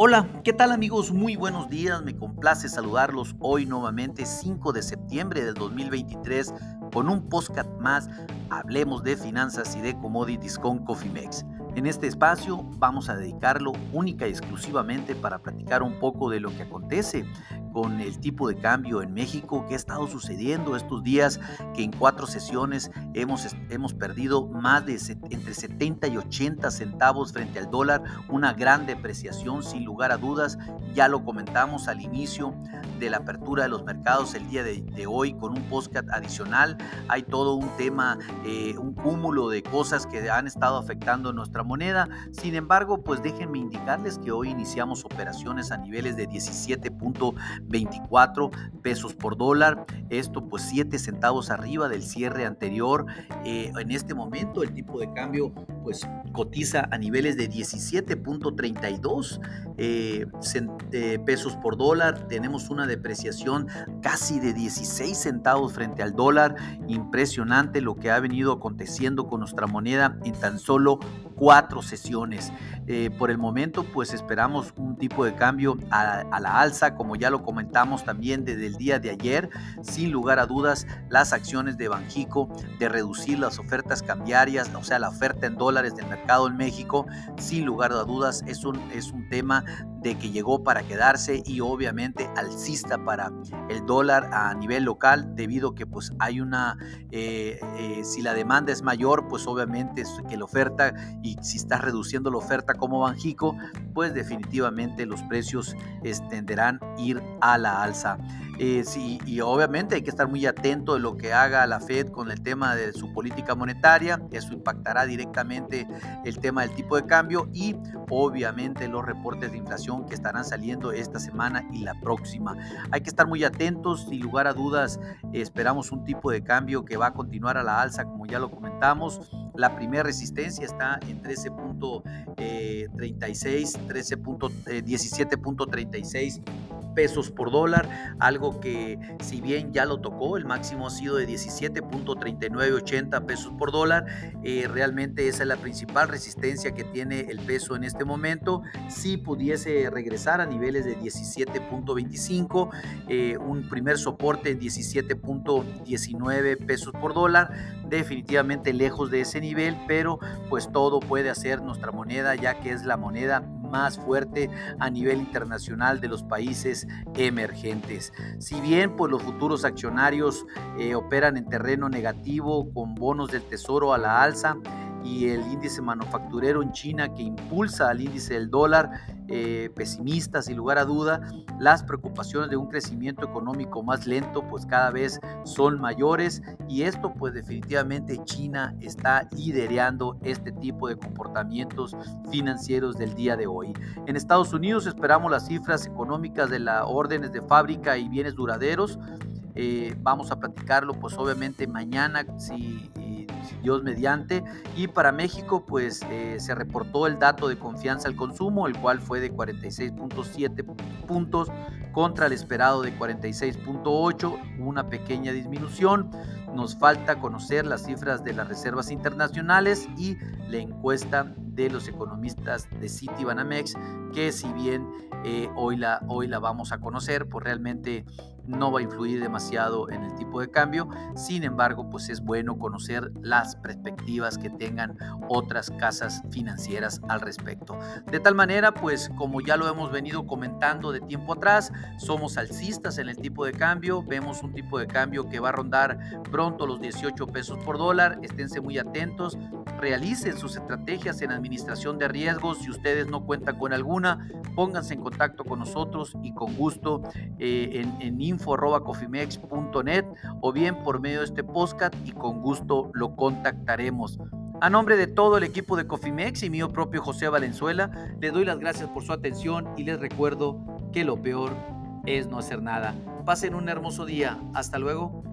Hola, ¿qué tal amigos? Muy buenos días, me complace saludarlos hoy nuevamente 5 de septiembre del 2023 con un podcast más, hablemos de finanzas y de commodities con Cofimex. En este espacio vamos a dedicarlo única y exclusivamente para platicar un poco de lo que acontece con el tipo de cambio en México, qué ha estado sucediendo estos días, que en cuatro sesiones hemos, hemos perdido más de entre 70 y 80 centavos frente al dólar, una gran depreciación sin lugar a dudas, ya lo comentamos al inicio de la apertura de los mercados el día de, hoy con un podcast adicional, hay todo un tema, eh, un cúmulo de cosas que han estado afectando nuestra moneda, sin embargo, pues déjenme indicarles que hoy iniciamos operaciones a niveles de 17.20 24 pesos por dólar. Esto pues 7 centavos arriba del cierre anterior. Eh, en este momento el tipo de cambio pues cotiza a niveles de 17.32 eh, eh, pesos por dólar. Tenemos una depreciación casi de 16 centavos frente al dólar. Impresionante lo que ha venido aconteciendo con nuestra moneda en tan solo cuatro sesiones. por el momento pues esperamos un tipo de cambio a, a la alza como ya lo comentamos también desde el día de ayer, sin lugar a dudas, las acciones de Banjico de reducir las ofertas cambiarias, o sea, la oferta en dólares del mercado en México, sin lugar a dudas, es un, es un tema de que llegó para quedarse y obviamente alcista para el dólar a nivel local debido que pues hay una eh, eh, si la demanda es mayor pues obviamente que la oferta y si estás reduciendo la oferta como Banjico pues definitivamente los precios tenderán a ir a la alza eh, sí, y obviamente hay que estar muy atento de lo que haga la Fed con el tema de su política monetaria. Eso impactará directamente el tema del tipo de cambio y obviamente los reportes de inflación que estarán saliendo esta semana y la próxima. Hay que estar muy atentos. Sin lugar a dudas, esperamos un tipo de cambio que va a continuar a la alza, como ya lo comentamos. La primera resistencia está en 13.36, 13.17.36 pesos por dólar, algo que si bien ya lo tocó, el máximo ha sido de 17.3980 pesos por dólar, eh, realmente esa es la principal resistencia que tiene el peso en este momento. Si pudiese regresar a niveles de 17.25, eh, un primer soporte en 17.19 pesos por dólar, definitivamente lejos de ese nivel, pero pues todo puede hacer nuestra moneda ya que es la moneda más fuerte a nivel internacional de los países emergentes. Si bien pues, los futuros accionarios eh, operan en terreno negativo con bonos del tesoro a la alza, y el índice manufacturero en China que impulsa al índice del dólar, eh, pesimista sin lugar a duda, las preocupaciones de un crecimiento económico más lento pues cada vez son mayores y esto pues definitivamente China está liderando este tipo de comportamientos financieros del día de hoy. En Estados Unidos esperamos las cifras económicas de las órdenes de fábrica y bienes duraderos. Eh, vamos a platicarlo pues obviamente mañana si Dios mediante. Y para México, pues eh, se reportó el dato de confianza al consumo, el cual fue de 46.7 puntos contra el esperado de 46.8, una pequeña disminución. Nos falta conocer las cifras de las reservas internacionales y la encuesta de los economistas de Citibanamex, que si bien eh, hoy, la, hoy la vamos a conocer, pues realmente no va a influir demasiado en el tipo de cambio. Sin embargo, pues es bueno conocer las perspectivas que tengan otras casas financieras al respecto. De tal manera, pues como ya lo hemos venido comentando de tiempo atrás, somos alcistas en el tipo de cambio. Vemos un tipo de cambio que va a rondar pronto los 18 pesos por dólar. Esténse muy atentos. Realicen sus estrategias en administración de riesgos. Si ustedes no cuentan con alguna, pónganse en contacto con nosotros y con gusto eh, en, en info.cofimex.net o bien por medio de este podcast y con gusto lo contactaremos. A nombre de todo el equipo de Cofimex y mío propio José Valenzuela, le doy las gracias por su atención y les recuerdo que lo peor es no hacer nada. Pasen un hermoso día. Hasta luego.